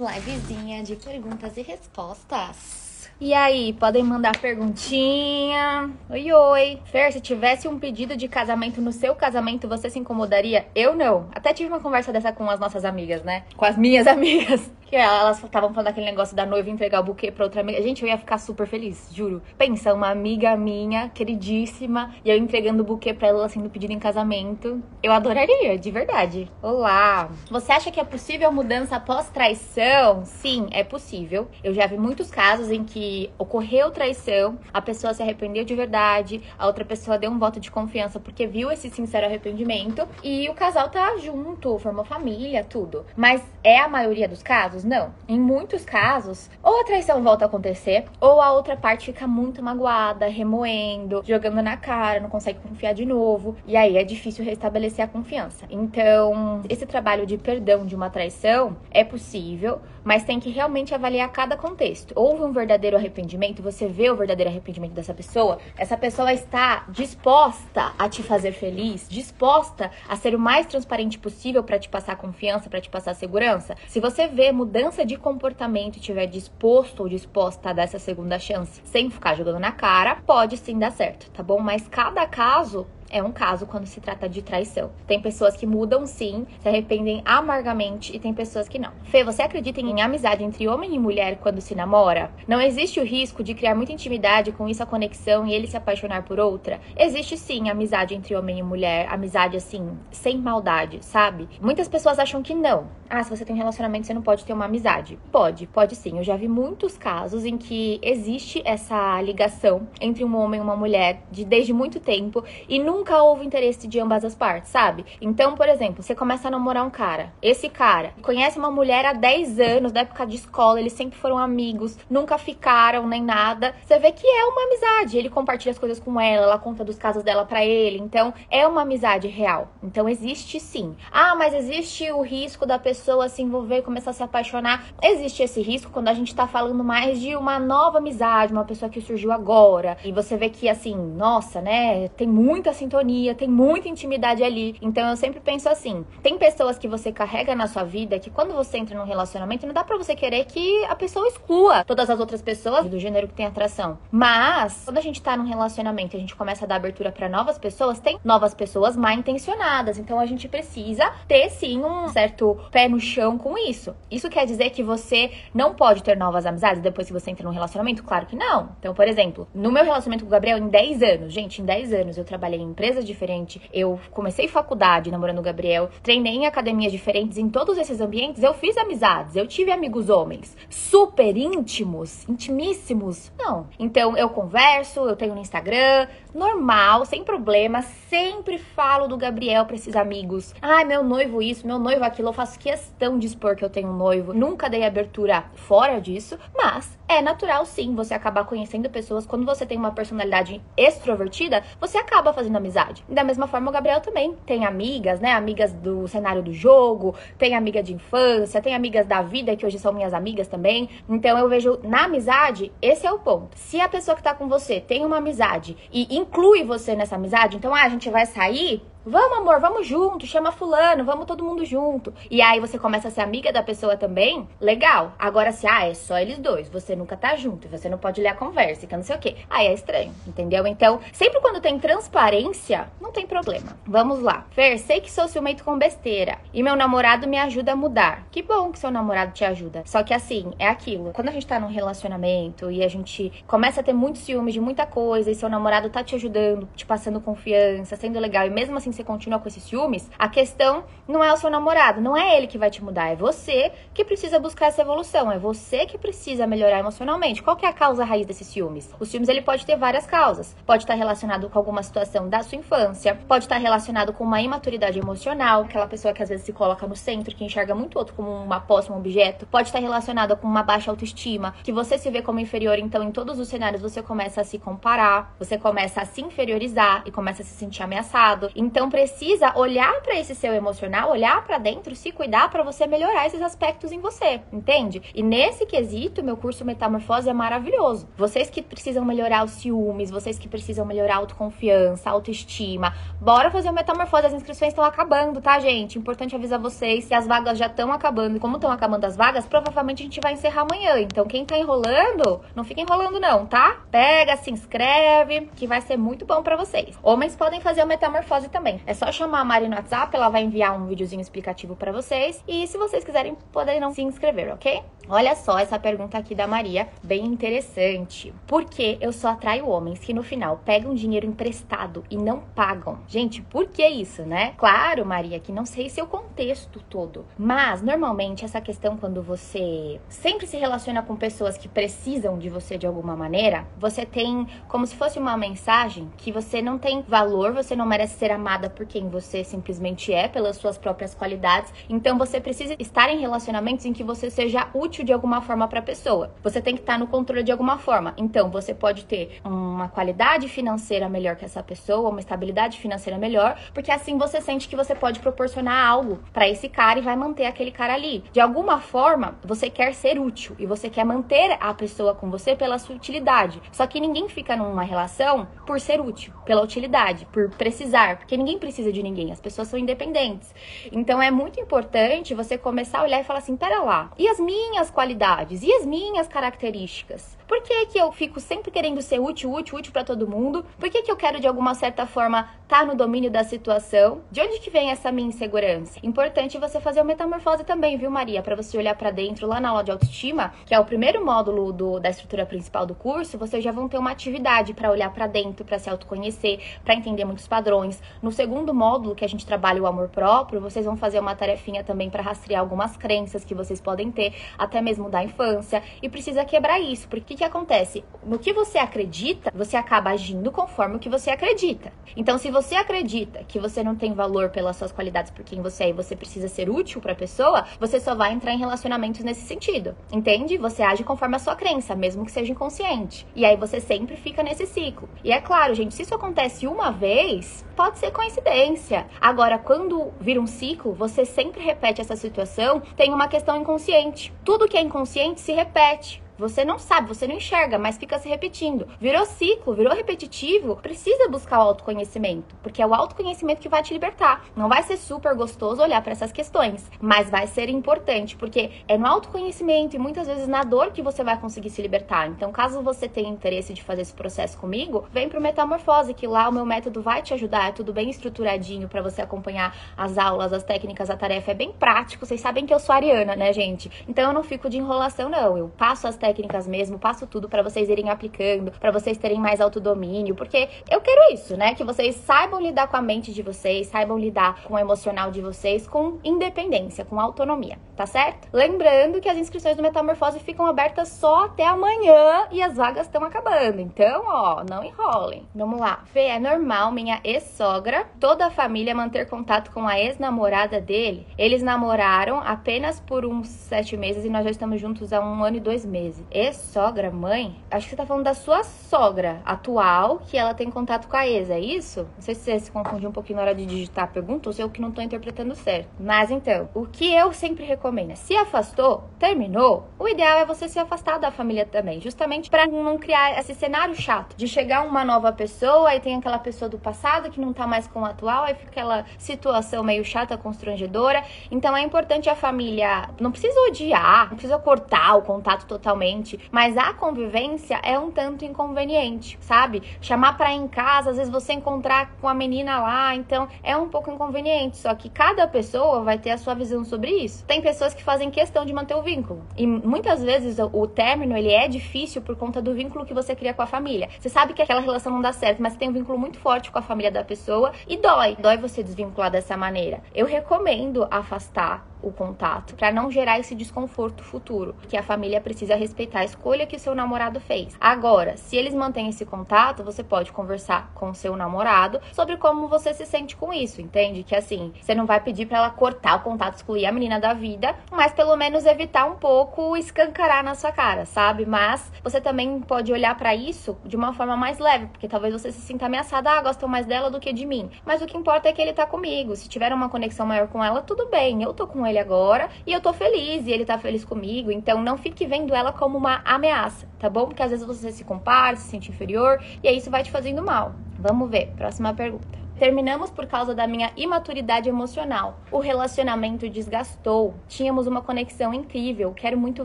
Livezinha de perguntas e respostas. E aí, podem mandar perguntinha. Oi, oi. Fer, se tivesse um pedido de casamento no seu casamento, você se incomodaria? Eu não. Até tive uma conversa dessa com as nossas amigas, né? Com as minhas amigas. Que elas estavam falando aquele negócio da noiva entregar o buquê pra outra amiga. Gente, eu ia ficar super feliz, juro. Pensa, uma amiga minha, queridíssima, e eu entregando o buquê pra ela sendo pedido em casamento. Eu adoraria, de verdade. Olá. Você acha que é possível mudança após traição? Sim, é possível. Eu já vi muitos casos em que ocorreu traição, a pessoa se arrependeu de verdade, a outra pessoa deu um voto de confiança porque viu esse sincero arrependimento e o casal tá junto, formou família, tudo. Mas é a maioria dos casos? não. Em muitos casos, ou a traição volta a acontecer, ou a outra parte fica muito magoada, remoendo, jogando na cara, não consegue confiar de novo. E aí é difícil restabelecer a confiança. Então, esse trabalho de perdão de uma traição é possível, mas tem que realmente avaliar cada contexto. Houve um verdadeiro arrependimento, você vê o verdadeiro arrependimento dessa pessoa, essa pessoa está disposta a te fazer feliz, disposta a ser o mais transparente possível para te passar confiança, para te passar segurança. Se você vê mudança de comportamento e estiver disposto ou disposta a dar essa segunda chance sem ficar jogando na cara, pode sim dar certo, tá bom? Mas cada caso é um caso quando se trata de traição. Tem pessoas que mudam sim, se arrependem amargamente e tem pessoas que não. Fê, você acredita em amizade entre homem e mulher quando se namora? Não existe o risco de criar muita intimidade com isso a conexão e ele se apaixonar por outra? Existe sim amizade entre homem e mulher, amizade assim, sem maldade, sabe? Muitas pessoas acham que não. Ah, se você tem um relacionamento, você não pode ter uma amizade. Pode, pode sim. Eu já vi muitos casos em que existe essa ligação entre um homem e uma mulher de desde muito tempo e nunca nunca houve interesse de ambas as partes, sabe? Então, por exemplo, você começa a namorar um cara. Esse cara conhece uma mulher há 10 anos, da época de escola, eles sempre foram amigos, nunca ficaram nem nada. Você vê que é uma amizade. Ele compartilha as coisas com ela, ela conta dos casos dela para ele. Então, é uma amizade real. Então, existe sim. Ah, mas existe o risco da pessoa se envolver e começar a se apaixonar. Existe esse risco quando a gente tá falando mais de uma nova amizade, uma pessoa que surgiu agora. E você vê que, assim, nossa, né, tem muita assim sintonia, tem muita intimidade ali. Então eu sempre penso assim: tem pessoas que você carrega na sua vida que quando você entra num relacionamento, não dá para você querer que a pessoa exclua todas as outras pessoas do gênero que tem atração. Mas quando a gente tá num relacionamento e a gente começa a dar abertura para novas pessoas, tem novas pessoas mal intencionadas. Então a gente precisa ter sim um certo pé no chão com isso. Isso quer dizer que você não pode ter novas amizades depois que você entra num relacionamento? Claro que não. Então, por exemplo, no meu relacionamento com o Gabriel, em 10 anos, gente, em 10 anos eu trabalhei em empresas diferentes, eu comecei faculdade namorando o Gabriel, treinei em academias diferentes, em todos esses ambientes eu fiz amizades, eu tive amigos homens, super íntimos, intimíssimos, não. Então eu converso, eu tenho no Instagram, normal, sem problema, sempre falo do Gabriel pra esses amigos. Ai, meu noivo isso, meu noivo aquilo, eu faço questão de expor que eu tenho um noivo, nunca dei abertura fora disso, mas é natural sim você acabar conhecendo pessoas quando você tem uma personalidade extrovertida, você acaba fazendo amizade amizade. Da mesma forma, o Gabriel também tem amigas, né? Amigas do cenário do jogo, tem amiga de infância, tem amigas da vida que hoje são minhas amigas também. Então eu vejo na amizade, esse é o ponto. Se a pessoa que tá com você tem uma amizade e inclui você nessa amizade, então ah, a gente vai sair, Vamos, amor, vamos junto, chama fulano, vamos todo mundo junto. E aí você começa a ser amiga da pessoa também, legal. Agora, se ah, é só eles dois, você nunca tá junto, você não pode ler a conversa, que não sei o quê. Aí é estranho, entendeu? Então, sempre quando tem transparência, não tem problema. Vamos lá. Fer, sei que sou ciumento com besteira. E meu namorado me ajuda a mudar. Que bom que seu namorado te ajuda. Só que assim, é aquilo. Quando a gente tá num relacionamento e a gente começa a ter muito ciúme de muita coisa e seu namorado tá te ajudando, te passando confiança, sendo legal, e mesmo assim assim você continua com esses ciúmes, a questão não é o seu namorado, não é ele que vai te mudar, é você que precisa buscar essa evolução, é você que precisa melhorar emocionalmente. Qual que é a causa raiz desses ciúmes? O ciúmes ele pode ter várias causas. Pode estar relacionado com alguma situação da sua infância, pode estar relacionado com uma imaturidade emocional, aquela pessoa que às vezes se coloca no centro, que enxerga muito outro como uma posse, um objeto. Pode estar relacionado com uma baixa autoestima, que você se vê como inferior, então em todos os cenários você começa a se comparar, você começa a se inferiorizar e começa a se sentir ameaçado. Então Então precisa olhar para esse seu emocional, olhar para dentro, se cuidar para você melhorar esses aspectos em você, entende? E nesse quesito, meu curso Metamorfose é maravilhoso. Vocês que precisam melhorar os ciúmes, vocês que precisam melhorar a autoconfiança, autoestima, bora fazer o Metamorfose. As inscrições estão acabando, tá, gente? Importante avisar vocês que as vagas já estão acabando. E como estão acabando as vagas, provavelmente a gente vai encerrar amanhã. Então, quem tá enrolando, não fica enrolando não, tá? Pega, se inscreve, que vai ser muito bom para vocês. Homens podem fazer o Metamorfose também. É só chamar a Mari no WhatsApp, ela vai enviar um videozinho explicativo para vocês. E se vocês quiserem, poderão se inscrever, ok? Olha só essa pergunta aqui da Maria, bem interessante. Por que eu só atraio homens que no final pegam dinheiro emprestado e não pagam? Gente, por que isso, né? Claro, Maria, que não sei seu contexto todo, mas normalmente essa questão quando você sempre se relaciona com pessoas que precisam de você de alguma maneira, você tem como se fosse uma mensagem que você não tem valor, você não merece ser amada por quem você simplesmente é, pelas suas próprias qualidades. Então você precisa estar em relacionamentos em que você seja útil de alguma forma para a pessoa. Você tem que estar no controle de alguma forma. Então, você pode ter uma qualidade financeira melhor que essa pessoa, uma estabilidade financeira melhor, porque assim você sente que você pode proporcionar algo para esse cara e vai manter aquele cara ali. De alguma forma, você quer ser útil e você quer manter a pessoa com você pela sua utilidade. Só que ninguém fica numa relação por ser útil, pela utilidade, por precisar, porque ninguém precisa de ninguém, as pessoas são independentes. Então é muito importante você começar a olhar e falar assim: pera lá, e as minhas qualidades e as minhas características? Por que, que eu fico sempre querendo ser útil, útil, útil para todo mundo? Por que, que eu quero, de alguma certa forma, estar tá no domínio da situação? De onde que vem essa minha insegurança? Importante você fazer uma metamorfose também, viu, Maria? Para você olhar para dentro lá na aula de autoestima, que é o primeiro módulo do, da estrutura principal do curso, vocês já vão ter uma atividade para olhar para dentro, para se autoconhecer, para entender muitos padrões. No segundo módulo, que a gente trabalha o amor próprio, vocês vão fazer uma tarefinha também para rastrear algumas crenças que vocês podem ter, até mesmo da infância, e precisa quebrar isso, porque que acontece? No que você acredita, você acaba agindo conforme o que você acredita. Então, se você acredita que você não tem valor pelas suas qualidades por quem você é e você precisa ser útil para a pessoa, você só vai entrar em relacionamentos nesse sentido. Entende? Você age conforme a sua crença, mesmo que seja inconsciente. E aí você sempre fica nesse ciclo. E é claro, gente, se isso acontece uma vez, pode ser coincidência. Agora, quando vira um ciclo, você sempre repete essa situação, tem uma questão inconsciente. Tudo que é inconsciente se repete. Você não sabe, você não enxerga, mas fica se repetindo. Virou ciclo, virou repetitivo, precisa buscar o autoconhecimento, porque é o autoconhecimento que vai te libertar. Não vai ser super gostoso olhar para essas questões, mas vai ser importante, porque é no autoconhecimento e muitas vezes na dor que você vai conseguir se libertar. Então, caso você tenha interesse de fazer esse processo comigo, vem pro Metamorfose, que lá o meu método vai te ajudar, é tudo bem estruturadinho para você acompanhar as aulas, as técnicas, a tarefa é bem prático. Vocês sabem que eu sou ariana, né, gente? Então eu não fico de enrolação não. Eu passo as técnicas técnicas mesmo, passo tudo para vocês irem aplicando, para vocês terem mais autodomínio, porque eu quero isso, né? Que vocês saibam lidar com a mente de vocês, saibam lidar com o emocional de vocês com independência, com autonomia, tá certo? Lembrando que as inscrições do Metamorfose ficam abertas só até amanhã e as vagas estão acabando. Então, ó, não enrolem. Vamos lá. Fê, é normal minha ex-sogra, toda a família manter contato com a ex-namorada dele? Eles namoraram apenas por uns sete meses e nós já estamos juntos há um ano e dois meses. Ex-sogra, mãe? Acho que você tá falando da sua sogra atual, que ela tem contato com a ex, é isso? Não sei se você se confundiu um pouquinho na hora de digitar a pergunta ou se eu que não tô interpretando certo. Mas então, o que eu sempre recomendo é, se afastou, terminou, o ideal é você se afastar da família também, justamente para não criar esse cenário chato de chegar uma nova pessoa e tem aquela pessoa do passado que não tá mais com o atual, aí fica aquela situação meio chata, constrangedora. Então é importante a família, não precisa odiar, não precisa cortar o contato totalmente mas a convivência é um tanto inconveniente, sabe? Chamar para ir em casa, às vezes você encontrar com a menina lá, então é um pouco inconveniente. Só que cada pessoa vai ter a sua visão sobre isso. Tem pessoas que fazem questão de manter o vínculo e muitas vezes o término ele é difícil por conta do vínculo que você cria com a família. Você sabe que aquela relação não dá certo, mas tem um vínculo muito forte com a família da pessoa e dói, dói você desvincular dessa maneira. Eu recomendo afastar o contato, para não gerar esse desconforto futuro, que a família precisa respeitar a escolha que o seu namorado fez. Agora, se eles mantêm esse contato, você pode conversar com o seu namorado sobre como você se sente com isso, entende? Que assim, você não vai pedir para ela cortar o contato, excluir a menina da vida, mas pelo menos evitar um pouco escancarar na sua cara, sabe? Mas você também pode olhar para isso de uma forma mais leve, porque talvez você se sinta ameaçada, ah, gostam mais dela do que de mim. Mas o que importa é que ele tá comigo. Se tiver uma conexão maior com ela, tudo bem. Eu tô com ele agora e eu tô feliz e ele tá feliz comigo. Então não fique vendo ela como uma ameaça, tá bom? Porque às vezes você se compara, se sente inferior e aí isso vai te fazendo mal. Vamos ver. Próxima pergunta. Terminamos por causa da minha imaturidade emocional. O relacionamento desgastou. Tínhamos uma conexão incrível. Quero muito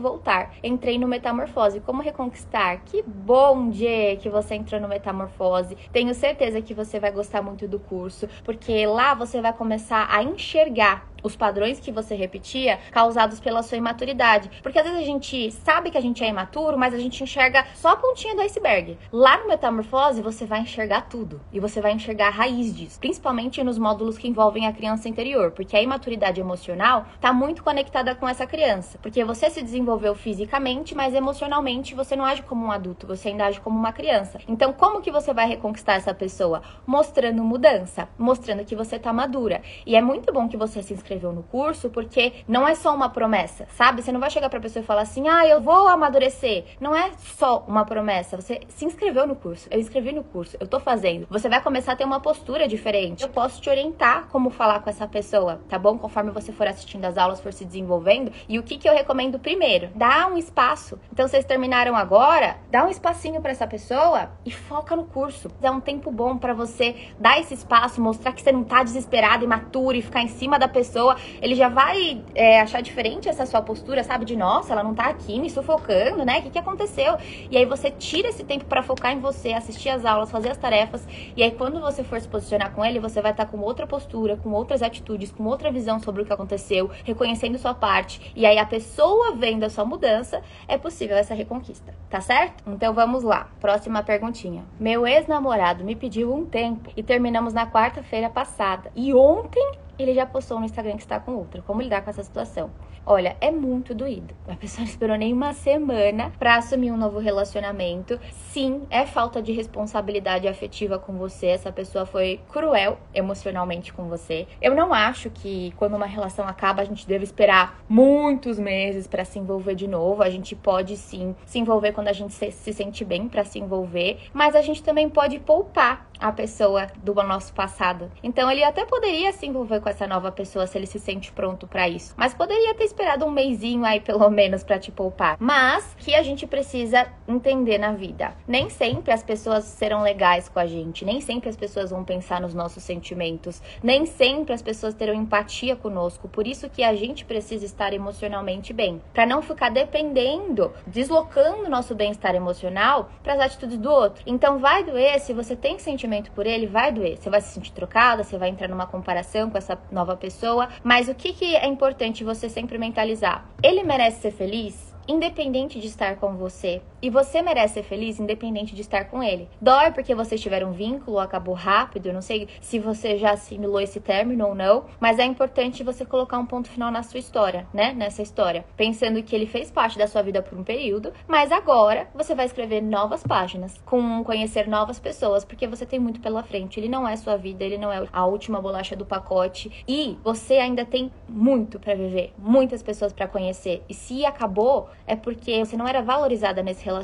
voltar. Entrei no Metamorfose. Como reconquistar? Que bom, dia que você entrou no Metamorfose. Tenho certeza que você vai gostar muito do curso, porque lá você vai começar a enxergar os padrões que você repetia causados pela sua imaturidade. Porque às vezes a gente sabe que a gente é imaturo, mas a gente enxerga só a pontinha do iceberg. Lá no Metamorfose, você vai enxergar tudo. E você vai enxergar a raiz disso. Principalmente nos módulos que envolvem a criança interior. Porque a imaturidade emocional está muito conectada com essa criança. Porque você se desenvolveu fisicamente, mas emocionalmente você não age como um adulto, você ainda age como uma criança. Então, como que você vai reconquistar essa pessoa? Mostrando mudança, mostrando que você tá madura. E é muito bom que você se inscreva inscreveu no curso, porque não é só uma promessa, sabe? Você não vai chegar pra pessoa e falar assim, ah, eu vou amadurecer. Não é só uma promessa. Você se inscreveu no curso, eu inscrevi no curso, eu tô fazendo. Você vai começar a ter uma postura diferente. Eu posso te orientar como falar com essa pessoa, tá bom? Conforme você for assistindo as aulas, for se desenvolvendo. E o que, que eu recomendo primeiro? Dá um espaço. Então, vocês terminaram agora, dá um espacinho para essa pessoa e foca no curso. É um tempo bom para você dar esse espaço, mostrar que você não tá desesperado, imaturo e ficar em cima da pessoa pessoa, ele já vai é, achar diferente essa sua postura, sabe? De nossa, ela não tá aqui me sufocando, né? O que, que aconteceu? E aí você tira esse tempo para focar em você, assistir as aulas, fazer as tarefas. E aí quando você for se posicionar com ele, você vai estar tá com outra postura, com outras atitudes, com outra visão sobre o que aconteceu, reconhecendo sua parte. E aí a pessoa vendo a sua mudança, é possível essa reconquista, tá certo? Então vamos lá. Próxima perguntinha. Meu ex-namorado me pediu um tempo e terminamos na quarta-feira passada. E ontem ele já postou no Instagram que está com outra. Como lidar com essa situação? Olha, é muito doído. A pessoa não esperou nem uma semana para assumir um novo relacionamento. Sim, é falta de responsabilidade afetiva com você. Essa pessoa foi cruel emocionalmente com você. Eu não acho que quando uma relação acaba a gente deve esperar muitos meses para se envolver de novo. A gente pode sim se envolver quando a gente se, se sente bem para se envolver, mas a gente também pode poupar a pessoa do nosso passado. Então ele até poderia se envolver com essa nova pessoa se ele se sente pronto para isso, mas poderia ter esperado um mêsinho aí pelo menos para te poupar. Mas que a gente precisa entender na vida. Nem sempre as pessoas serão legais com a gente, nem sempre as pessoas vão pensar nos nossos sentimentos, nem sempre as pessoas terão empatia conosco. Por isso que a gente precisa estar emocionalmente bem, para não ficar dependendo, deslocando nosso bem-estar emocional para as atitudes do outro. Então vai doer se você tem sentimento sentimento por ele vai doer. Você vai se sentir trocada, você vai entrar numa comparação com essa nova pessoa. Mas o que, que é importante você sempre mentalizar? Ele merece ser feliz? independente de estar com você. E você merece ser feliz independente de estar com ele. Dói porque vocês tiveram um vínculo, acabou rápido, não sei se você já assimilou esse término ou não, mas é importante você colocar um ponto final na sua história, né? Nessa história. Pensando que ele fez parte da sua vida por um período, mas agora você vai escrever novas páginas, com conhecer novas pessoas, porque você tem muito pela frente. Ele não é sua vida, ele não é a última bolacha do pacote e você ainda tem muito para viver, muitas pessoas para conhecer. E se acabou, é porque você não era valorizada nesse relacionamento.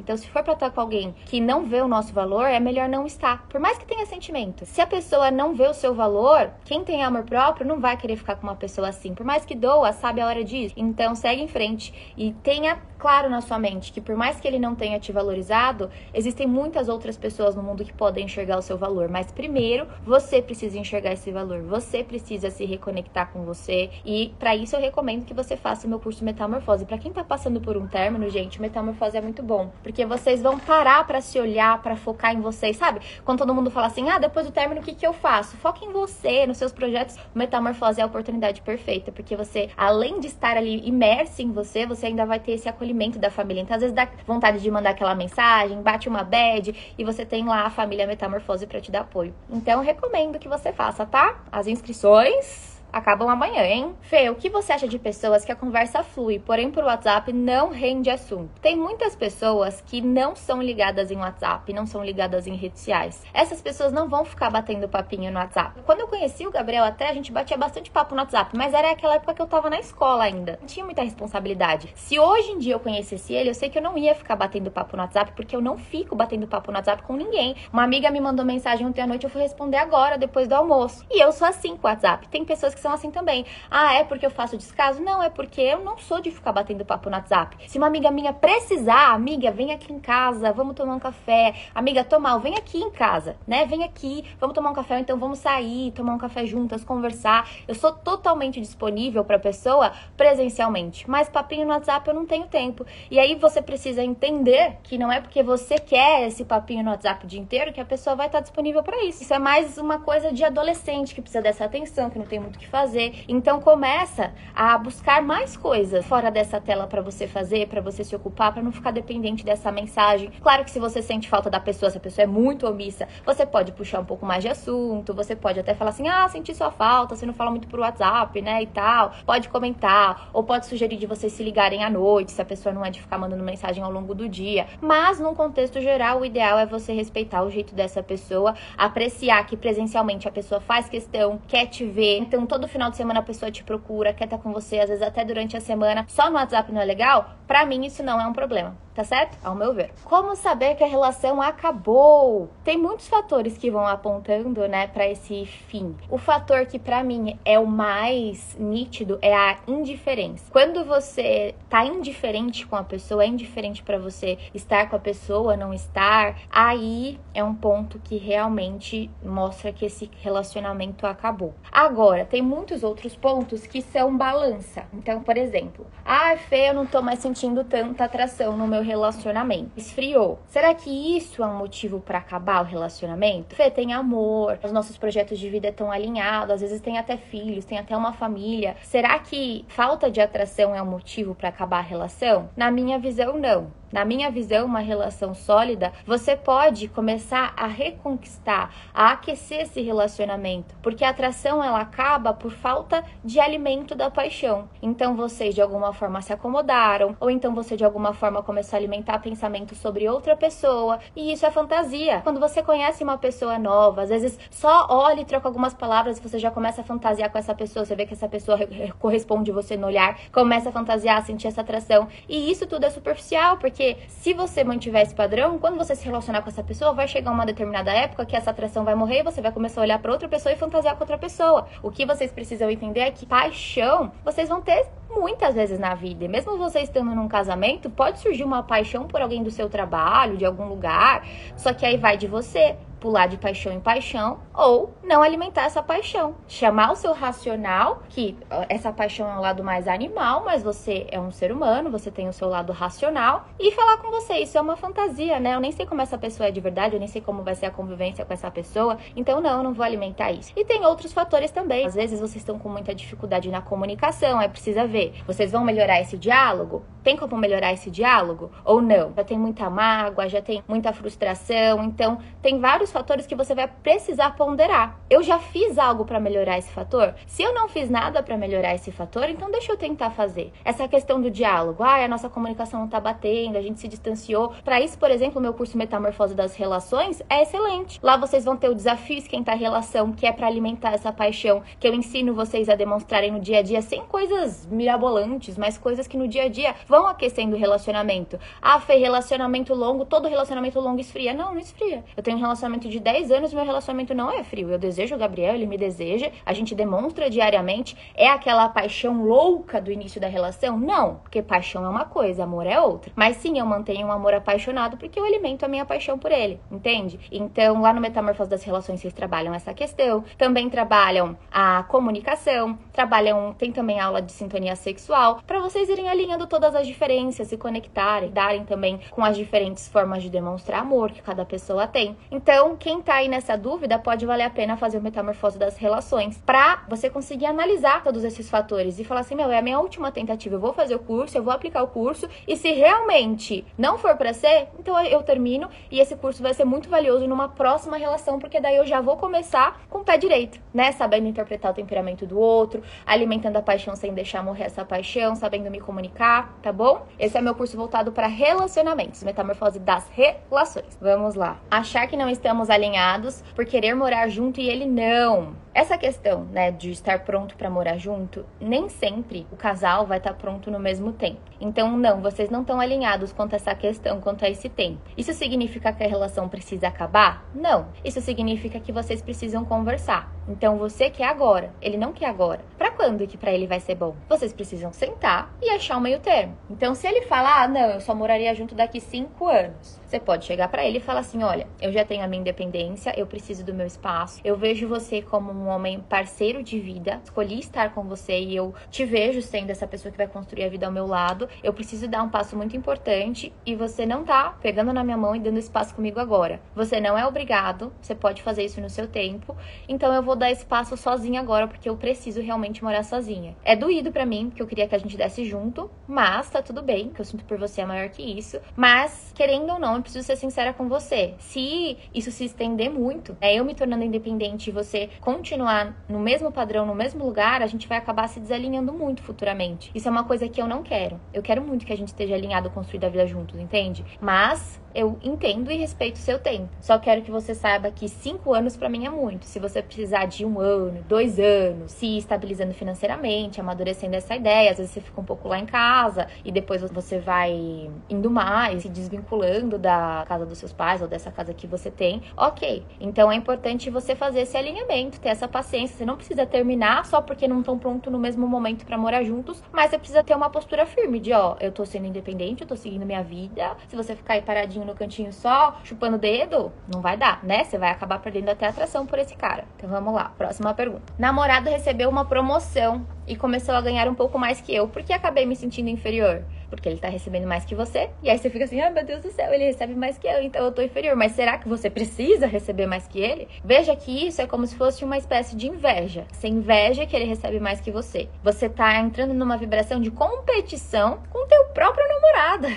Então, se for pra estar com alguém que não vê o nosso valor, é melhor não estar. Por mais que tenha sentimento. Se a pessoa não vê o seu valor, quem tem amor próprio não vai querer ficar com uma pessoa assim. Por mais que doa, sabe a hora disso. Então, segue em frente e tenha claro na sua mente que por mais que ele não tenha te valorizado, existem muitas outras pessoas no mundo que podem enxergar o seu valor. Mas primeiro, você precisa enxergar esse valor. Você precisa se reconectar com você. E para isso eu recomendo que você faça o meu curso Metamorfose. Para quem tá passando por um término, gente, Metamorfose é muito bom, porque vocês vão parar para se olhar, para focar em vocês, sabe? Quando todo mundo fala assim: "Ah, depois do término, o que que eu faço?". Foca em você, nos seus projetos. O Metamorfose é a oportunidade perfeita, porque você, além de estar ali imerso em você, você ainda vai ter esse acolhimento da família. Então, às vezes dá vontade de mandar aquela mensagem, bate uma bad e você tem lá a família Metamorfose para te dar apoio. Então, recomendo que você faça, tá? As inscrições acabam amanhã, hein? Fê, o que você acha de pessoas que a conversa flui, porém por WhatsApp não rende assunto? Tem muitas pessoas que não são ligadas em WhatsApp, não são ligadas em redes sociais. Essas pessoas não vão ficar batendo papinho no WhatsApp. Quando eu conheci o Gabriel até, a gente batia bastante papo no WhatsApp, mas era aquela época que eu tava na escola ainda. Não tinha muita responsabilidade. Se hoje em dia eu conhecesse ele, eu sei que eu não ia ficar batendo papo no WhatsApp, porque eu não fico batendo papo no WhatsApp com ninguém. Uma amiga me mandou mensagem ontem à noite, eu fui responder agora, depois do almoço. E eu sou assim com o WhatsApp. Tem pessoas que são assim também. Ah, é porque eu faço descaso? Não, é porque eu não sou de ficar batendo papo no WhatsApp. Se uma amiga minha precisar, amiga, vem aqui em casa, vamos tomar um café. Amiga, Tomal, vem aqui em casa, né? Vem aqui, vamos tomar um café, então vamos sair, tomar um café juntas, conversar. Eu sou totalmente disponível para pessoa presencialmente, mas papinho no WhatsApp eu não tenho tempo. E aí você precisa entender que não é porque você quer esse papinho no WhatsApp o dia inteiro que a pessoa vai estar disponível para isso. Isso é mais uma coisa de adolescente que precisa dessa atenção, que não tem muito o que fazer. Então começa a buscar mais coisas fora dessa tela para você fazer, para você se ocupar, para não ficar dependente dessa mensagem. Claro que se você sente falta da pessoa, se a pessoa é muito omissa, você pode puxar um pouco mais de assunto, você pode até falar assim: "Ah, senti sua falta, você não fala muito por WhatsApp, né?" e tal. Pode comentar ou pode sugerir de vocês se ligarem à noite, se a pessoa não é de ficar mandando mensagem ao longo do dia. Mas num contexto geral, o ideal é você respeitar o jeito dessa pessoa, apreciar que presencialmente a pessoa faz questão, quer te ver. Então, todo final de semana a pessoa te procura, quer estar com você, às vezes até durante a semana. Só no WhatsApp não é legal? Para mim, isso não é um problema tá certo? Ao meu ver. Como saber que a relação acabou? Tem muitos fatores que vão apontando, né, para esse fim. O fator que para mim é o mais nítido é a indiferença. Quando você tá indiferente com a pessoa, é indiferente para você estar com a pessoa, não estar, aí é um ponto que realmente mostra que esse relacionamento acabou. Agora, tem muitos outros pontos que são balança. Então, por exemplo, ah, Fê, eu não tô mais sentindo tanta atração no meu relacionamento. Esfriou. Será que isso é um motivo para acabar o relacionamento? Fê, tem amor, os nossos projetos de vida estão alinhados, às vezes tem até filhos, tem até uma família. Será que falta de atração é um motivo para acabar a relação? Na minha visão, não. Na minha visão, uma relação sólida, você pode começar a reconquistar, a aquecer esse relacionamento, porque a atração ela acaba por falta de alimento da paixão. Então vocês de alguma forma se acomodaram, ou então você de alguma forma começou a alimentar pensamentos sobre outra pessoa, e isso é fantasia. Quando você conhece uma pessoa nova, às vezes só olha e troca algumas palavras e você já começa a fantasiar com essa pessoa, você vê que essa pessoa corresponde você no olhar, começa a fantasiar, a sentir essa atração, e isso tudo é superficial, porque porque se você mantiver esse padrão, quando você se relacionar com essa pessoa, vai chegar uma determinada época que essa atração vai morrer e você vai começar a olhar para outra pessoa e fantasiar com outra pessoa. O que vocês precisam entender é que paixão vocês vão ter muitas vezes na vida. E mesmo você estando num casamento, pode surgir uma paixão por alguém do seu trabalho, de algum lugar, só que aí vai de você pular de paixão em paixão ou não alimentar essa paixão. Chamar o seu racional, que essa paixão é um lado mais animal, mas você é um ser humano, você tem o seu lado racional e falar com você. Isso é uma fantasia, né? Eu nem sei como essa pessoa é de verdade, eu nem sei como vai ser a convivência com essa pessoa, então não, eu não vou alimentar isso. E tem outros fatores também. Às vezes vocês estão com muita dificuldade na comunicação, é precisa ver. Vocês vão melhorar esse diálogo? Tem como melhorar esse diálogo ou não? Já tem muita mágoa, já tem muita frustração, então tem vários vários fatores que você vai precisar ponderar. Eu já fiz algo para melhorar esse fator? Se eu não fiz nada para melhorar esse fator, então deixa eu tentar fazer. Essa questão do diálogo, ah, a nossa comunicação não tá batendo, a gente se distanciou. Para isso, por exemplo, o meu curso Metamorfose das Relações é excelente. Lá vocês vão ter o desafio esquentar a relação, que é para alimentar essa paixão, que eu ensino vocês a demonstrarem no dia a dia, sem coisas mirabolantes, mas coisas que no dia a dia vão aquecendo o relacionamento. Ah, Fê, relacionamento longo, todo relacionamento longo esfria. Não, não esfria. Eu tenho um relacionamento relacionamento de 10 anos, meu relacionamento não é frio. Eu desejo o Gabriel, ele me deseja, a gente demonstra diariamente. É aquela paixão louca do início da relação? Não, porque paixão é uma coisa, amor é outra. Mas sim, eu mantenho um amor apaixonado porque eu alimento a minha paixão por ele, entende? Então, lá no Metamorfose das Relações, vocês trabalham essa questão. Também trabalham a comunicação, trabalham, tem também aula de sintonia sexual, para vocês irem alinhando todas as diferenças, se conectarem, darem também com as diferentes formas de demonstrar amor que cada pessoa tem. Então, Então, quem tá aí nessa dúvida, pode valer a pena fazer o metamorfose das relações para você conseguir analisar todos esses fatores e falar assim: meu, é a minha última tentativa, eu vou fazer o curso, eu vou aplicar o curso, e se realmente não for para ser, então eu termino e esse curso vai ser muito valioso numa próxima relação, porque daí eu já vou começar com o pé direito, né? Sabendo interpretar o temperamento do outro, alimentando a paixão sem deixar morrer essa paixão, sabendo me comunicar, tá bom? Esse é meu curso voltado para relacionamentos, metamorfose das relações. Vamos lá. Achar que não estamos alinhados por querer morar junto e ele não. Essa questão, né, de estar pronto para morar junto, nem sempre o casal vai estar tá pronto no mesmo tempo. Então, não, vocês não estão alinhados quanto a essa questão, quanto a esse tempo. Isso significa que a relação precisa acabar? Não. Isso significa que vocês precisam conversar. Então, você quer agora, ele não quer agora. Para quando que para ele vai ser bom? Vocês precisam sentar e achar o meio termo. Então, se ele falar, ah, não, eu só moraria junto daqui cinco anos, você pode chegar para ele e falar assim: olha, eu já tenho a minha independência, eu preciso do meu espaço, eu vejo você como um homem parceiro de vida, escolhi estar com você e eu te vejo sendo essa pessoa que vai construir a vida ao meu lado. Eu preciso dar um passo muito importante e você não tá pegando na minha mão e dando espaço comigo agora. Você não é obrigado, você pode fazer isso no seu tempo. Então eu vou dar espaço sozinha agora porque eu preciso realmente morar sozinha. É doído para mim, que eu queria que a gente desse junto, mas tá tudo bem, que eu sinto por você é maior que isso. Mas, querendo ou não, eu preciso ser sincera com você. Se isso se estender muito, é eu me tornando independente e você continuar no mesmo padrão, no mesmo lugar, a gente vai acabar se desalinhando muito futuramente. Isso é uma coisa que eu não quero. Eu quero muito que a gente esteja alinhado, construído a vida juntos, entende? Mas eu entendo e respeito o seu tempo. Só quero que você saiba que cinco anos para mim é muito. Se você precisar de um ano, dois anos, se estabilizando financeiramente, amadurecendo essa ideia, às vezes você fica um pouco lá em casa e depois você vai indo mais, se desvinculando da casa dos seus pais ou dessa casa que você tem, ok. Então é importante você fazer esse alinhamento, ter essa paciência. Você não precisa terminar só porque não estão prontos no mesmo momento para morar juntos, mas você precisa ter uma postura firme de, ó, eu tô sendo independente, eu tô seguindo minha vida. Se você ficar aí paradinho no cantinho só, chupando o dedo, não vai dar, né? Você vai acabar perdendo até atração por esse cara. Então vamos lá, próxima pergunta. Namorado recebeu uma promoção e começou a ganhar um pouco mais que eu, porque acabei me sentindo inferior porque ele tá recebendo mais que você. E aí você fica assim, ah, meu Deus do céu, ele recebe mais que eu, então eu tô inferior. Mas será que você precisa receber mais que ele? Veja que isso é como se fosse uma espécie de inveja. Você inveja que ele recebe mais que você. Você tá entrando numa vibração de competição com teu próprio namorado.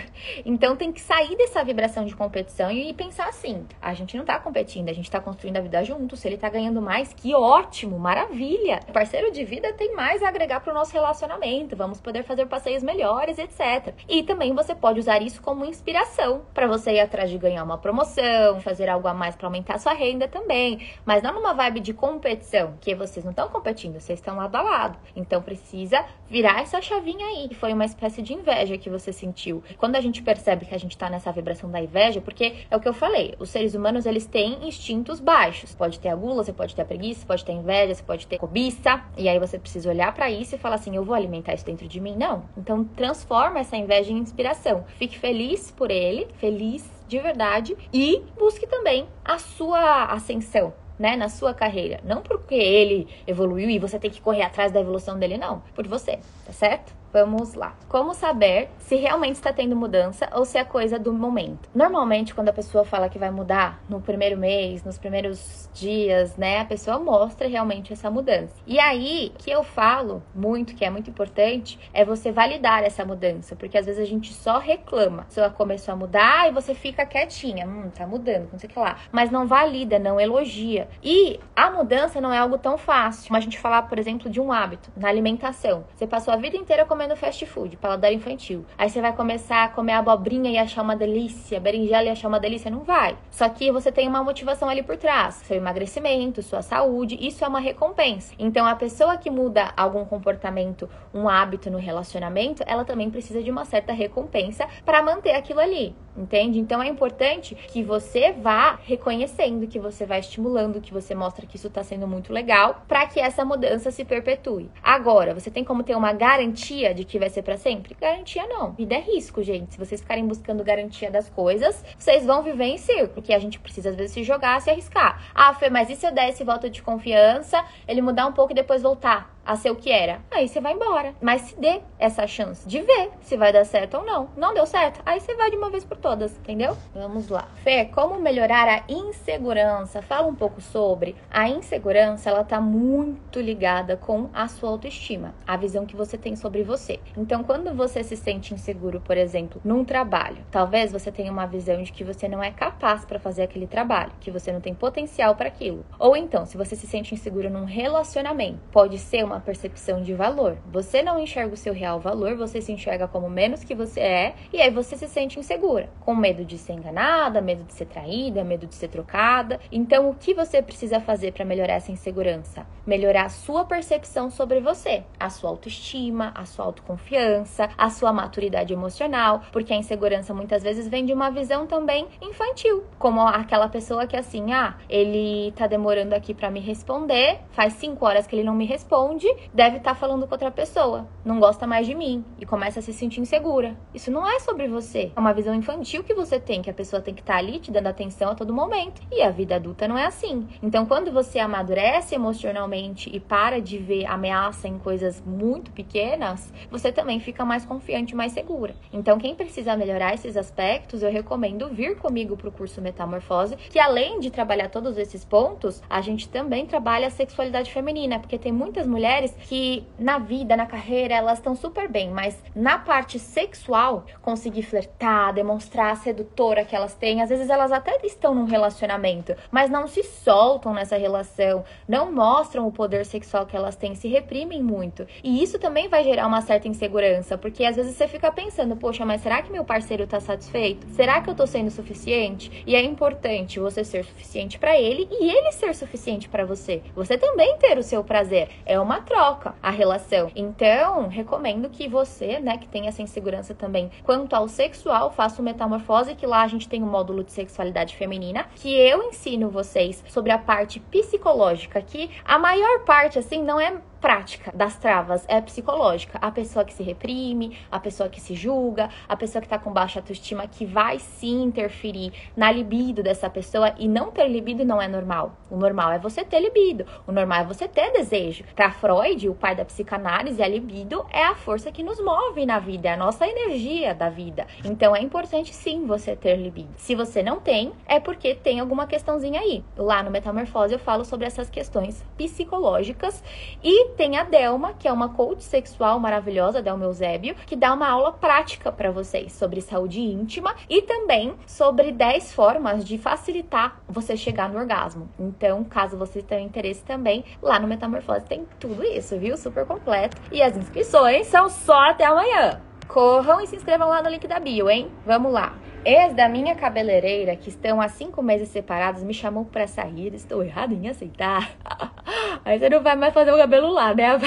Então tem que sair dessa vibração de competição e pensar assim: a gente não tá competindo, a gente tá construindo a vida junto. Se ele tá ganhando mais, que ótimo, maravilha. O parceiro de vida tem mais a agregar pro nosso relacionamento. Vamos poder fazer passeios melhores, etc. E também você pode usar isso como inspiração para você ir atrás de ganhar uma promoção, fazer algo a mais para aumentar sua renda também, mas não numa vibe de competição, que vocês não estão competindo, vocês estão lado a lado. Então precisa virar essa chavinha aí. Foi uma espécie de inveja que você sentiu. Quando a gente percebe que a gente tá nessa vibração da inveja, porque é o que eu falei, os seres humanos eles têm instintos baixos. Pode ter a gula, você pode ter a preguiça, pode ter a inveja, você pode ter cobiça, e aí você precisa olhar para isso e falar assim, eu vou alimentar isso dentro de mim? Não. Então transforma essa essa inveja em inspiração. Fique feliz por ele, feliz de verdade e busque também a sua ascensão. Né, na sua carreira, não porque ele evoluiu e você tem que correr atrás da evolução dele, não, por você, tá certo? Vamos lá. Como saber se realmente está tendo mudança ou se é coisa do momento? Normalmente, quando a pessoa fala que vai mudar no primeiro mês, nos primeiros dias, né, a pessoa mostra realmente essa mudança. E aí, que eu falo muito, que é muito importante, é você validar essa mudança, porque às vezes a gente só reclama. A pessoa começou a mudar e você fica quietinha, hum, tá mudando, não sei o que lá, mas não valida, não elogia. E a mudança não é algo tão fácil. Como a gente falar, por exemplo, de um hábito na alimentação. Você passou a vida inteira comendo comendo fast food, paladar infantil. Aí você vai começar a comer abobrinha e achar uma delícia, berinjela e achar uma delícia, não vai. Só que você tem uma motivação ali por trás, seu emagrecimento, sua saúde, isso é uma recompensa. Então a pessoa que muda algum comportamento, um hábito no relacionamento, ela também precisa de uma certa recompensa para manter aquilo ali, entende? Então é importante que você vá reconhecendo, que você vá estimulando, que você mostra que isso está sendo muito legal, para que essa mudança se perpetue. Agora, você tem como ter uma garantia de que vai ser para sempre? Garantia não. Vida é risco, gente. Se vocês ficarem buscando garantia das coisas, vocês vão viver em círculo, porque a gente precisa às vezes se jogar, se arriscar. Ah, Fê, mas e se eu der esse voto de confiança, ele mudar um pouco e depois voltar? A ser o que era, aí você vai embora. Mas se dê essa chance de ver se vai dar certo ou não. Não deu certo? Aí você vai de uma vez por todas, entendeu? Vamos lá. Fê, como melhorar a insegurança? Fala um pouco sobre. A insegurança, ela tá muito ligada com a sua autoestima, a visão que você tem sobre você. Então, quando você se sente inseguro, por exemplo, num trabalho, talvez você tenha uma visão de que você não é capaz para fazer aquele trabalho, que você não tem potencial para aquilo. Ou então, se você se sente inseguro num relacionamento, pode ser uma percepção de valor. Você não enxerga o seu real valor, você se enxerga como menos que você é, e aí você se sente insegura, com medo de ser enganada, medo de ser traída, medo de ser trocada. Então, o que você precisa fazer para melhorar essa insegurança? Melhorar a sua percepção sobre você, a sua autoestima, a sua autoconfiança, a sua maturidade emocional, porque a insegurança muitas vezes vem de uma visão também infantil, como aquela pessoa que assim, ah, ele tá demorando aqui para me responder, faz cinco horas que ele não me responde, deve estar tá falando com outra pessoa, não gosta mais de mim e começa a se sentir insegura. Isso não é sobre você, é uma visão infantil que você tem, que a pessoa tem que estar tá ali te dando atenção a todo momento. E a vida adulta não é assim. Então, quando você amadurece emocionalmente e para de ver ameaça em coisas muito pequenas, você também fica mais confiante, mais segura. Então, quem precisa melhorar esses aspectos, eu recomendo vir comigo para o curso Metamorfose, que além de trabalhar todos esses pontos, a gente também trabalha a sexualidade feminina, porque tem muitas mulheres que na vida, na carreira, elas estão super bem, mas na parte sexual, conseguir flertar, demonstrar a sedutora que elas têm, às vezes elas até estão num relacionamento, mas não se soltam nessa relação, não mostram o poder sexual que elas têm, se reprimem muito. E isso também vai gerar uma certa insegurança, porque às vezes você fica pensando, poxa, mas será que meu parceiro tá satisfeito? Será que eu tô sendo suficiente? E é importante você ser suficiente para ele e ele ser suficiente para você. Você também ter o seu prazer. É uma troca a relação. Então, recomendo que você, né, que tem essa insegurança também quanto ao sexual, faça o metamorfose, que lá a gente tem um módulo de sexualidade feminina, que eu ensino vocês sobre a parte psicológica, que a maior parte, assim, não é prática das travas é psicológica. A pessoa que se reprime, a pessoa que se julga, a pessoa que tá com baixa autoestima, que vai sim interferir na libido dessa pessoa. E não ter libido não é normal. O normal é você ter libido. O normal é você ter desejo. Para Freud, o pai da psicanálise, a libido é a força que nos move na vida, é a nossa energia da vida. Então é importante sim você ter libido. Se você não tem, é porque tem alguma questãozinha aí. Lá no Metamorfose eu falo sobre essas questões psicológicas e tem a Delma, que é uma coach sexual maravilhosa, Delma Eusébio, que dá uma aula prática para vocês sobre saúde íntima e também sobre 10 formas de facilitar você chegar no orgasmo. Então, caso você tenha interesse também, lá no Metamorfose tem tudo isso, viu? Super completo. E as inscrições são só até amanhã. Corram e se inscrevam lá no link da bio, hein? Vamos lá. Ex da minha cabeleireira, que estão há cinco meses separados, me chamou para sair. Estou errado em aceitar. Aí você não vai mais fazer o cabelo lá, né,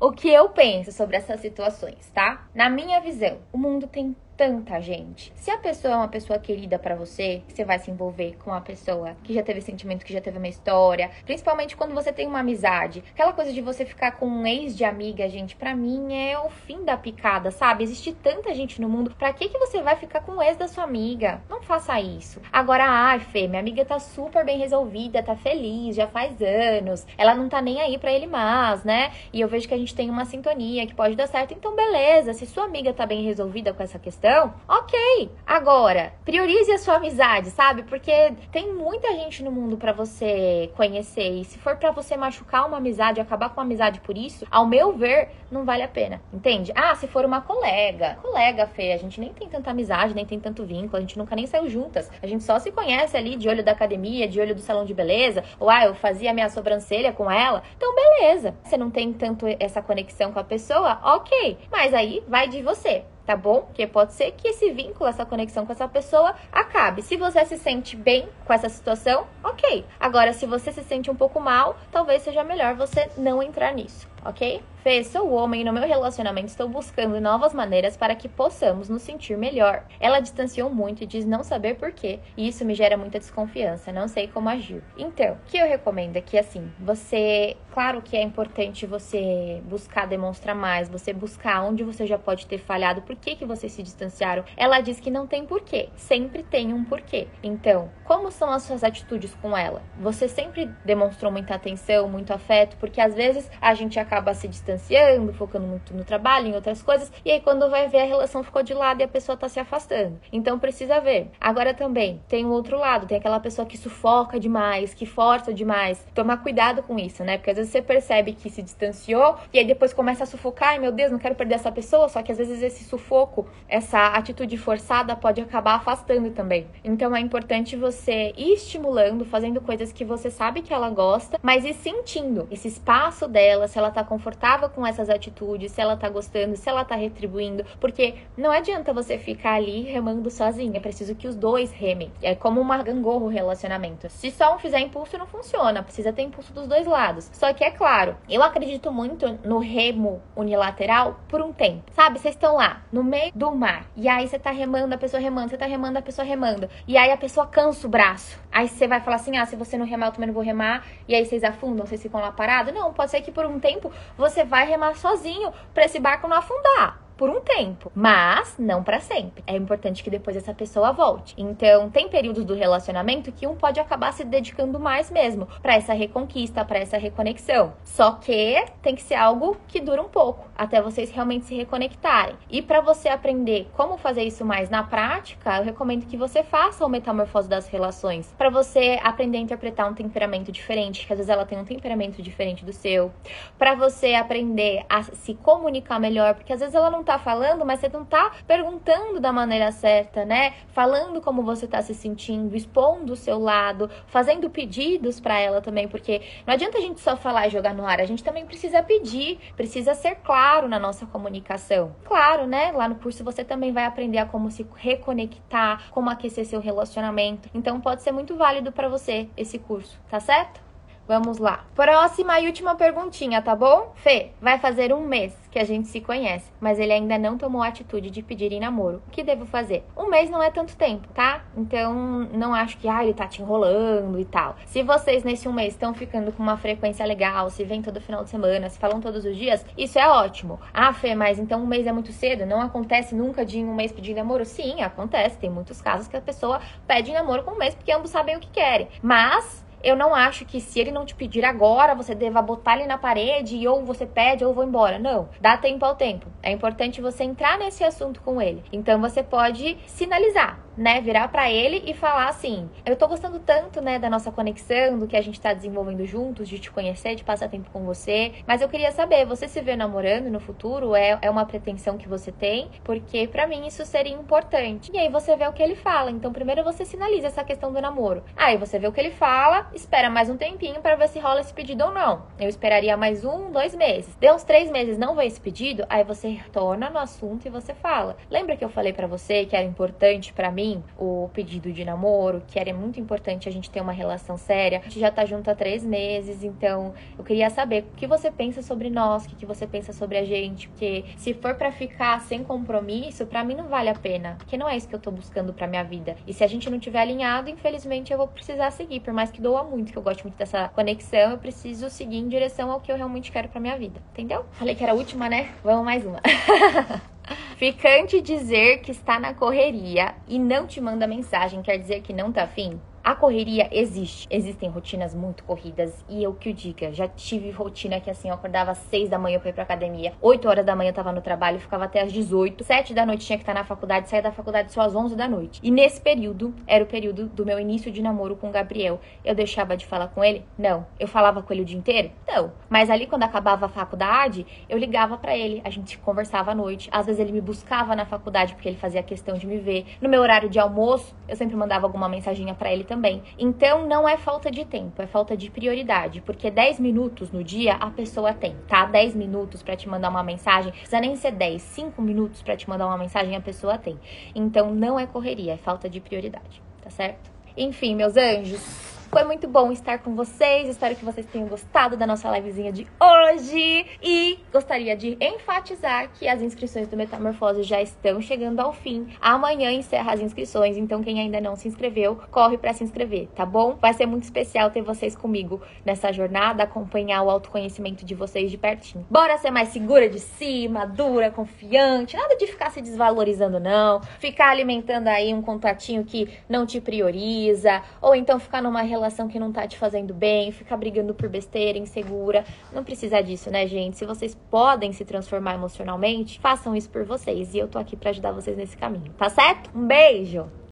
o que eu penso sobre essas situações, tá? Na minha visão, o mundo tem tanta gente. Se a pessoa é uma pessoa querida para você, você vai se envolver com uma pessoa que já teve sentimento, que já teve uma história, principalmente quando você tem uma amizade. Aquela coisa de você ficar com um ex de amiga, gente, para mim é o fim da picada, sabe? Existe tanta gente no mundo, para que que você vai ficar com o ex da sua amiga? Não faça isso. Agora, ai, Fê, minha amiga tá super bem resolvida, tá feliz, já faz anos. Ela não tá nem aí para ele mais, né? E eu vejo que a gente tem uma sintonia que pode dar certo, então beleza. Se sua amiga tá bem resolvida com essa questão, questão, ok. Agora, priorize a sua amizade, sabe? Porque tem muita gente no mundo para você conhecer. E se for para você machucar uma amizade, acabar com uma amizade por isso, ao meu ver, não vale a pena. Entende? Ah, se for uma colega. Colega, Fê, a gente nem tem tanta amizade, nem tem tanto vínculo, a gente nunca nem saiu juntas. A gente só se conhece ali de olho da academia, de olho do salão de beleza. Ou ah, eu fazia minha sobrancelha com ela. Então, beleza. Você não tem tanto essa conexão com a pessoa, ok. Mas aí vai de você tá bom? Porque pode ser que esse vínculo, essa conexão com essa pessoa acabe. Se você se sente bem com essa situação, ok. Agora, se você se sente um pouco mal, talvez seja melhor você não entrar nisso. Ok? Fê, sou homem e no meu relacionamento estou buscando novas maneiras para que possamos nos sentir melhor. Ela distanciou muito e diz não saber porquê, e isso me gera muita desconfiança, não sei como agir. Então, o que eu recomendo é que, assim, você. Claro que é importante você buscar demonstrar mais, você buscar onde você já pode ter falhado, por que, que vocês se distanciaram. Ela diz que não tem porquê, sempre tem um porquê. Então, como são as suas atitudes com ela? Você sempre demonstrou muita atenção, muito afeto, porque às vezes a gente acaba se distanciando focando muito no trabalho, em outras coisas, e aí quando vai ver a relação ficou de lado e a pessoa tá se afastando. Então precisa ver. Agora também tem o outro lado, tem aquela pessoa que sufoca demais, que força demais. Tomar cuidado com isso, né? Porque às vezes você percebe que se distanciou e aí depois começa a sufocar, meu Deus, não quero perder essa pessoa, só que às vezes esse sufoco, essa atitude forçada pode acabar afastando também. Então é importante você ir estimulando, fazendo coisas que você sabe que ela gosta, mas ir sentindo esse espaço dela, se ela tá confortável com essas atitudes, se ela tá gostando, se ela tá retribuindo, porque não adianta você ficar ali remando sozinha, é preciso que os dois remem. É como uma gangorra o relacionamento. Se só um fizer impulso, não funciona, precisa ter impulso dos dois lados. Só que é claro, eu acredito muito no remo unilateral por um tempo. Sabe, vocês estão lá no meio do mar, e aí você tá remando, a pessoa remando, você tá remando, a pessoa remando, e aí a pessoa cansa o braço. Aí você vai falar assim: ah, se você não remar, eu também não vou remar, e aí vocês afundam, vocês ficam lá parados. Não, pode ser que por um tempo você vai remar sozinho para esse barco não afundar por um tempo, mas não para sempre. É importante que depois essa pessoa volte. Então, tem períodos do relacionamento que um pode acabar se dedicando mais mesmo para essa reconquista, para essa reconexão. Só que tem que ser algo que dura um pouco, até vocês realmente se reconectarem. E para você aprender como fazer isso mais na prática, eu recomendo que você faça o metamorfose das relações, para você aprender a interpretar um temperamento diferente, que às vezes ela tem um temperamento diferente do seu, para você aprender a se comunicar melhor, porque às vezes ela não tá falando, mas você não tá perguntando da maneira certa, né? Falando como você tá se sentindo, expondo o seu lado, fazendo pedidos para ela também, porque não adianta a gente só falar e jogar no ar, a gente também precisa pedir, precisa ser claro na nossa comunicação. Claro, né? Lá no curso você também vai aprender a como se reconectar, como aquecer seu relacionamento. Então pode ser muito válido para você esse curso, tá certo? Vamos lá. Próxima e última perguntinha, tá bom? Fê, vai fazer um mês que a gente se conhece, mas ele ainda não tomou a atitude de pedir em namoro. O que devo fazer? Um mês não é tanto tempo, tá? Então, não acho que, ah, ele tá te enrolando e tal. Se vocês nesse um mês estão ficando com uma frequência legal, se vem todo final de semana, se falam todos os dias, isso é ótimo. Ah, Fê, mas então um mês é muito cedo? Não acontece nunca de um mês pedir namoro? Sim, acontece. Tem muitos casos que a pessoa pede namoro com um mês porque ambos sabem o que querem. Mas eu não acho que se ele não te pedir agora, você deva botar ele na parede e ou você pede ou vou embora. Não. Dá tempo ao tempo. É importante você entrar nesse assunto com ele. Então você pode sinalizar né, virar para ele e falar assim: "Eu tô gostando tanto, né, da nossa conexão, do que a gente tá desenvolvendo juntos, de te conhecer, de passar tempo com você, mas eu queria saber, você se vê namorando no futuro? É, é uma pretensão que você tem? Porque para mim isso seria importante". E aí você vê o que ele fala. Então primeiro você sinaliza essa questão do namoro. Aí você vê o que ele fala, espera mais um tempinho para ver se rola esse pedido ou não. Eu esperaria mais um, dois meses. Deu uns três meses, não veio esse pedido, aí você retorna no assunto e você fala: "Lembra que eu falei para você que era importante para mim mim o pedido de namoro, que era muito importante a gente ter uma relação séria. A gente já tá junto há três meses, então eu queria saber o que você pensa sobre nós, o que você pensa sobre a gente, porque se for para ficar sem compromisso, para mim não vale a pena, porque não é isso que eu tô buscando para minha vida. E se a gente não tiver alinhado, infelizmente eu vou precisar seguir, por mais que doa muito, que eu gosto muito dessa conexão, eu preciso seguir em direção ao que eu realmente quero para minha vida, entendeu? Falei que era a última, né? Vamos mais uma. Ficante dizer que está na correria e não te manda mensagem quer dizer que não tá afim? A correria existe, existem rotinas muito corridas e eu que o diga, já tive rotina que assim, eu acordava às 6 da manhã pra ir pra academia, 8 horas da manhã eu tava no trabalho, ficava até às 18, 7 da noite tinha que estar na faculdade, saía da faculdade só às 11 da noite. E nesse período, era o período do meu início de namoro com o Gabriel. Eu deixava de falar com ele? Não. Eu falava com ele o dia inteiro? Não. Mas ali quando acabava a faculdade, eu ligava para ele, a gente conversava à noite. Às vezes ele me buscava na faculdade porque ele fazia questão de me ver. No meu horário de almoço, eu sempre mandava alguma mensaginha para ele também. Então não é falta de tempo, é falta de prioridade, porque 10 minutos no dia a pessoa tem, tá? 10 minutos para te mandar uma mensagem, precisa nem ser 10, 5 minutos para te mandar uma mensagem a pessoa tem. Então não é correria, é falta de prioridade, tá certo? Enfim, meus anjos, Foi muito bom estar com vocês. Espero que vocês tenham gostado da nossa livezinha de hoje. E gostaria de enfatizar que as inscrições do Metamorfose já estão chegando ao fim. Amanhã encerra as inscrições, então quem ainda não se inscreveu, corre para se inscrever, tá bom? Vai ser muito especial ter vocês comigo nessa jornada, acompanhar o autoconhecimento de vocês de pertinho. Bora ser mais segura de si, madura, confiante, nada de ficar se desvalorizando não, ficar alimentando aí um contatinho que não te prioriza, ou então ficar numa relação que não tá te fazendo bem, ficar brigando por besteira, insegura. Não precisa disso, né, gente? Se vocês podem se transformar emocionalmente, façam isso por vocês. E eu tô aqui para ajudar vocês nesse caminho, tá certo? Um beijo!